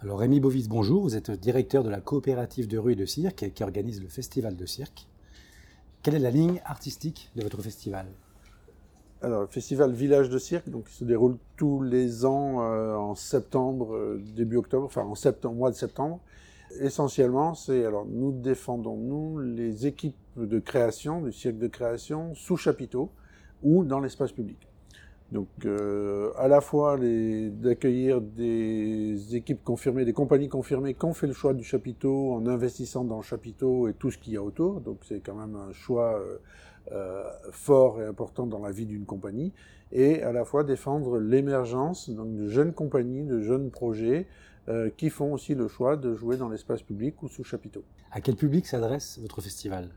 Alors Rémi Bovis, bonjour. Vous êtes directeur de la coopérative de rue et de cirque qui organise le festival de cirque. Quelle est la ligne artistique de votre festival? Alors, le festival Village de cirque, donc, il se déroule tous les ans euh, en septembre, euh, début octobre, enfin en mois de septembre. Essentiellement, c'est alors nous défendons nous les équipes de création du cirque de création sous chapiteau ou dans l'espace public. Donc, euh, à la fois d'accueillir des équipes confirmées, des compagnies confirmées qui ont fait le choix du chapiteau en investissant dans le chapiteau et tout ce qu'il y a autour. Donc, c'est quand même un choix euh, euh, fort et important dans la vie d'une compagnie. Et à la fois défendre l'émergence de jeunes compagnies, de jeunes projets qui font aussi le choix de jouer dans l'espace public ou sous chapiteau. À quel public s'adresse votre festival?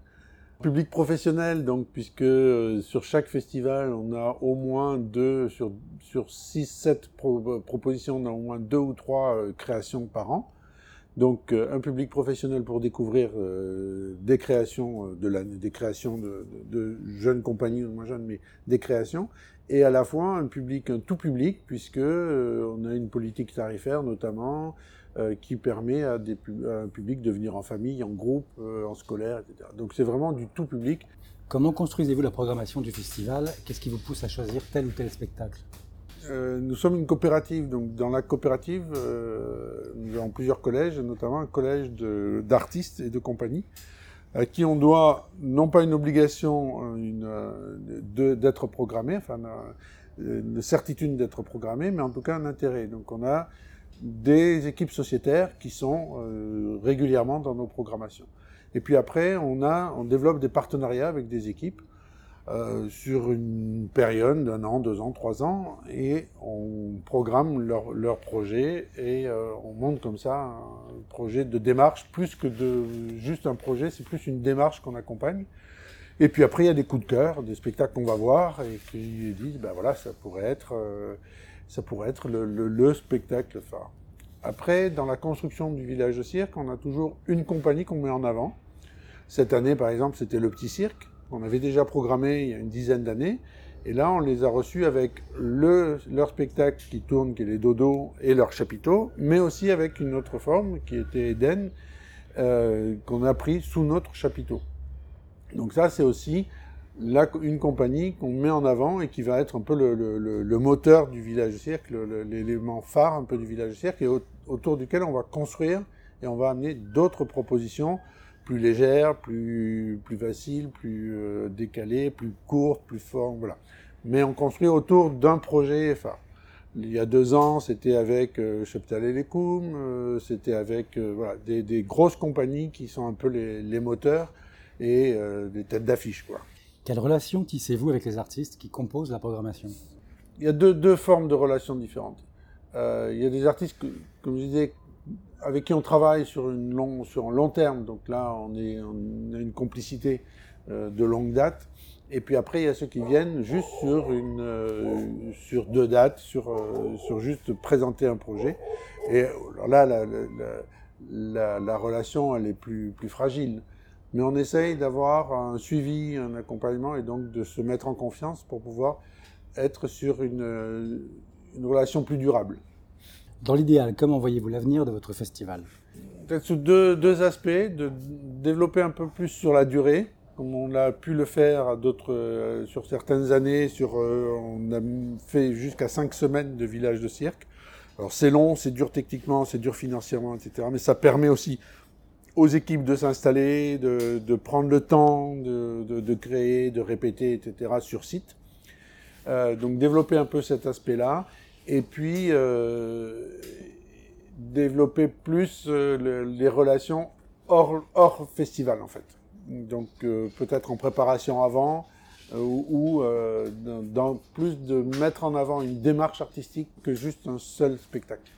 Public professionnel, donc puisque euh, sur chaque festival, on a au moins deux, sur, six, sept propositions, on a au moins deux ou trois euh, créations par an. Donc euh, un public professionnel pour découvrir des créations de l'année, des créations de, de, jeunes compagnies, moins jeunes, mais des créations, et à la fois un public, un tout public, puisque on a une politique tarifaire notamment, euh, qui permet à, des, un public de venir en famille, en groupe, euh, en scolaire, etc. Donc c'est vraiment du tout public. Comment construisez-vous la programmation du festival? Qu'est-ce qui vous pousse à choisir tel ou tel spectacle? Euh, nous sommes une coopérative, donc dans la coopérative, nous avons plusieurs collèges, notamment un collège d'artistes et de compagnies, à qui on doit non pas une obligation d'être programmé, enfin une certitude d'être programmé, mais en tout cas un intérêt. Donc on a des équipes sociétaires qui sont euh, régulièrement dans nos programmations. Et puis après, on, a, on développe des partenariats avec des équipes euh, sur une période d'un an, deux ans, trois ans, et on programme leurs leur projets et euh, on monte comme ça un projet de démarche, plus que de juste un projet, c'est plus une démarche qu'on accompagne. Et puis après, il y a des coups de cœur, des spectacles qu'on va voir et qui disent, ben voilà, ça pourrait être ça pourrait être le, spectacle phare. Après, dans la construction du village de cirque, on a toujours une compagnie qu'on met en avant. Cette année, par exemple, c'était le Petit Cirque. On avait déjà programmé il y a une dizaine d'années. Et là, on les a reçus avec leur spectacle qui tourne, qui est les dodos, et leur chapiteau, mais aussi avec une autre forme qui était Eden, euh, qu'on a pris sous notre chapiteau. Donc ça, c'est aussi une compagnie qu'on met en avant et qui va être un peu le, moteur du village cirque, l'élément phare un peu du village cirque, et autour duquel on va construire et on va amener d'autres propositions plus légères, plus, plus faciles, plus euh, décalées, plus courtes, plus fortes, voilà. Mais on construit autour d'un projet phare. Il y a deux ans, c'était avec euh, Cheptal et Lecoum, euh, c'était avec euh, voilà, des, des, grosses compagnies qui sont un peu les, les moteurs et des têtes d'affiche, quoi. Quelle relation tissez-vous avec les artistes qui composent la programmation? Il y a deux, deux, formes de relations différentes. Euh, il y a des artistes, comme je disais, avec qui on travaille sur, une long, un long terme. Donc là, on, a une complicité euh, de longue date. Et puis après, il y a ceux qui viennent juste sur, une, euh, sur deux dates, sur, euh, sur juste présenter un projet. Et là, la, la, la, la, relation, elle est plus, plus fragile mais on essaye d'avoir un suivi, un accompagnement et donc de se mettre en confiance pour pouvoir être sur une, une relation plus durable. Dans l'idéal, comment voyez-vous l'avenir de votre festival? Peut-être sous deux, aspects, de développer un peu plus sur la durée, comme on a pu le faire d'autres, euh, sur certaines années, sur, euh, on a fait jusqu'à cinq semaines de village de cirque. Alors c'est long, c'est dur techniquement, c'est dur financièrement, etc. Mais ça permet aussi aux équipes de s'installer, de, prendre le temps de, créer, de répéter, etc. sur site. Euh, donc développer un peu cet aspect-là. Et puis euh, développer plus euh, les relations hors, festival en fait. Donc euh, peut-être en préparation avant ou dans plus de mettre en avant une démarche artistique que juste un seul spectacle.